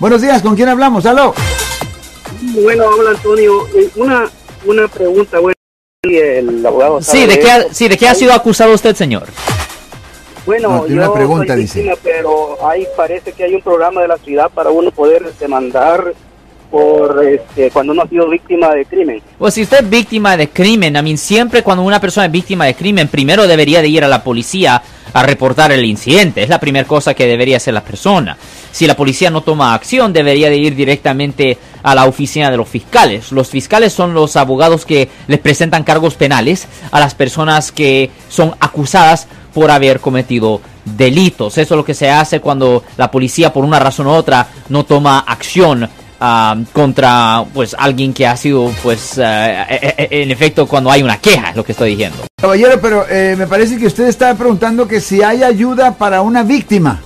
Buenos días, ¿con quién hablamos? ¡Aló! Bueno, habla Antonio. Eh, Una, una pregunta, bueno, el abogado. Sí, ¿de qué, ha, sí, ¿de qué ha sido acusado usted, señor? Bueno, No, yo una pregunta, soy dice. pero ahí parece que hay un programa de la ciudad para uno poder demandar por este, cuando uno ha sido víctima de crimen. Pues si usted es víctima de crimen, I mean, siempre cuando una persona es víctima de crimen, primero debería de ir a la policía a reportar el incidente. Es la primera cosa que debería hacer la persona. Si la policía no toma acción, debería de ir directamente a la oficina de los fiscales. Los fiscales son los abogados que les presentan cargos penales a las personas que son acusadas por haber cometido delitos. Eso es lo que se hace cuando la policía, por una razón u otra, no toma acción ah, contra pues alguien que ha sido pues eh, en efecto cuando hay una queja es lo que estoy diciendo Caballero, pero eh, me parece que usted está preguntando que si hay ayuda para una víctima.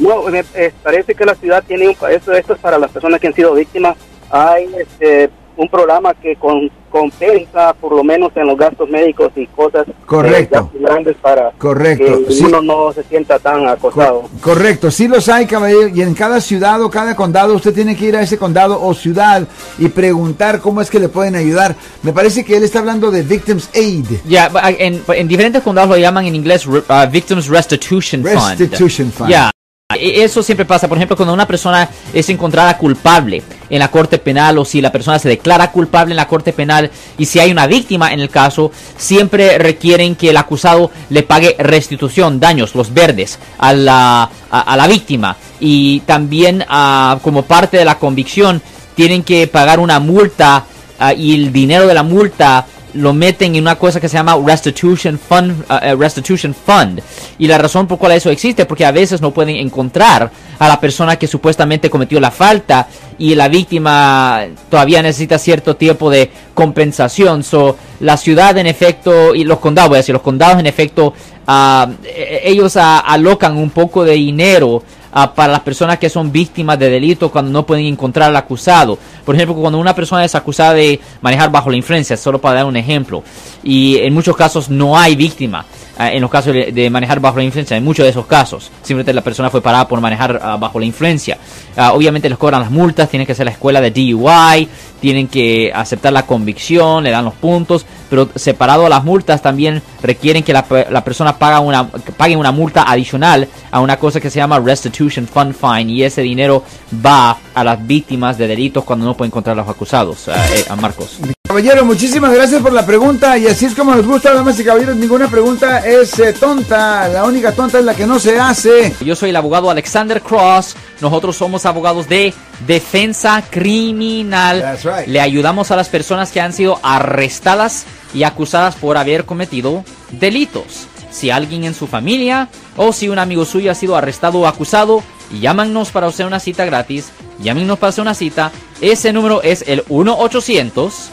No, me- eh, parece que la ciudad tiene un, esto, esto es para las personas que han sido víctimas. Hay este, un programa que con, compensa por lo menos en los gastos médicos y cosas Correcto. eh, gastos grandes para Correcto, que sí. uno no se sienta tan acosado. Co- correcto, sí los hay, caballero, y en cada ciudad o cada condado usted tiene que ir a ese condado o ciudad y preguntar cómo es que le pueden ayudar. Me parece que él está hablando de Victims Aid. ya ba- en, en diferentes condados lo llaman en inglés ah, Victims Restitution Fund Restitution Fund. ya e- eso siempre pasa, por ejemplo, cuando una persona es encontrada culpable en la corte penal o si la persona se declara culpable en la corte penal y si hay una víctima en el caso, siempre requieren que el acusado le pague restitución, daños, los verdes, a la, a, la víctima. Y también ah, como parte de la convicción tienen que pagar una multa ah, y el dinero de la multa lo meten en una cosa que se llama restitution fund, uh, restitution fund. Y la razón por cual eso existe porque a veces no pueden encontrar a la persona que supuestamente cometió la falta y la víctima todavía necesita cierto tiempo de compensación. So, la ciudad en efecto y los condados, voy a decir, los condados en efecto, eh, ellos alocan un poco de dinero ah, para las personas que son víctimas de delitos cuando no pueden encontrar al acusado. Por ejemplo, cuando una persona es acusada de manejar bajo la influencia, solo para dar un ejemplo, y en muchos casos no hay víctima. Ah, en los casos de, manejar bajo la influencia, en muchos de esos casos, simplemente la persona fue parada por manejar ah, bajo la influencia. Ah, obviamente les cobran las multas, tienen que hacer la escuela de DUI, tienen que aceptar la convicción, le dan los puntos, pero separado a las multas también requieren que la, la persona paga una, pague una multa adicional a una cosa que se llama Restitution Fund Fine y ese dinero va a las víctimas de delitos cuando no pueden encontrar a los acusados, ah, eh, a Marcos. Caballero, muchísimas gracias por la pregunta y así es como nos gusta, damas y caballeros, ninguna pregunta es eh, tonta, la única tonta es la que no se hace. Yo soy el abogado Alexander Cross. Nosotros somos abogados de defensa criminal. That's right. Le ayudamos a las personas que han sido arrestadas y acusadas por haber cometido delitos. Si alguien en su familia o si un amigo suyo ha sido arrestado o acusado, llámanos para hacer una cita gratis. Llámenos para hacer una cita. Ese número es el 1 800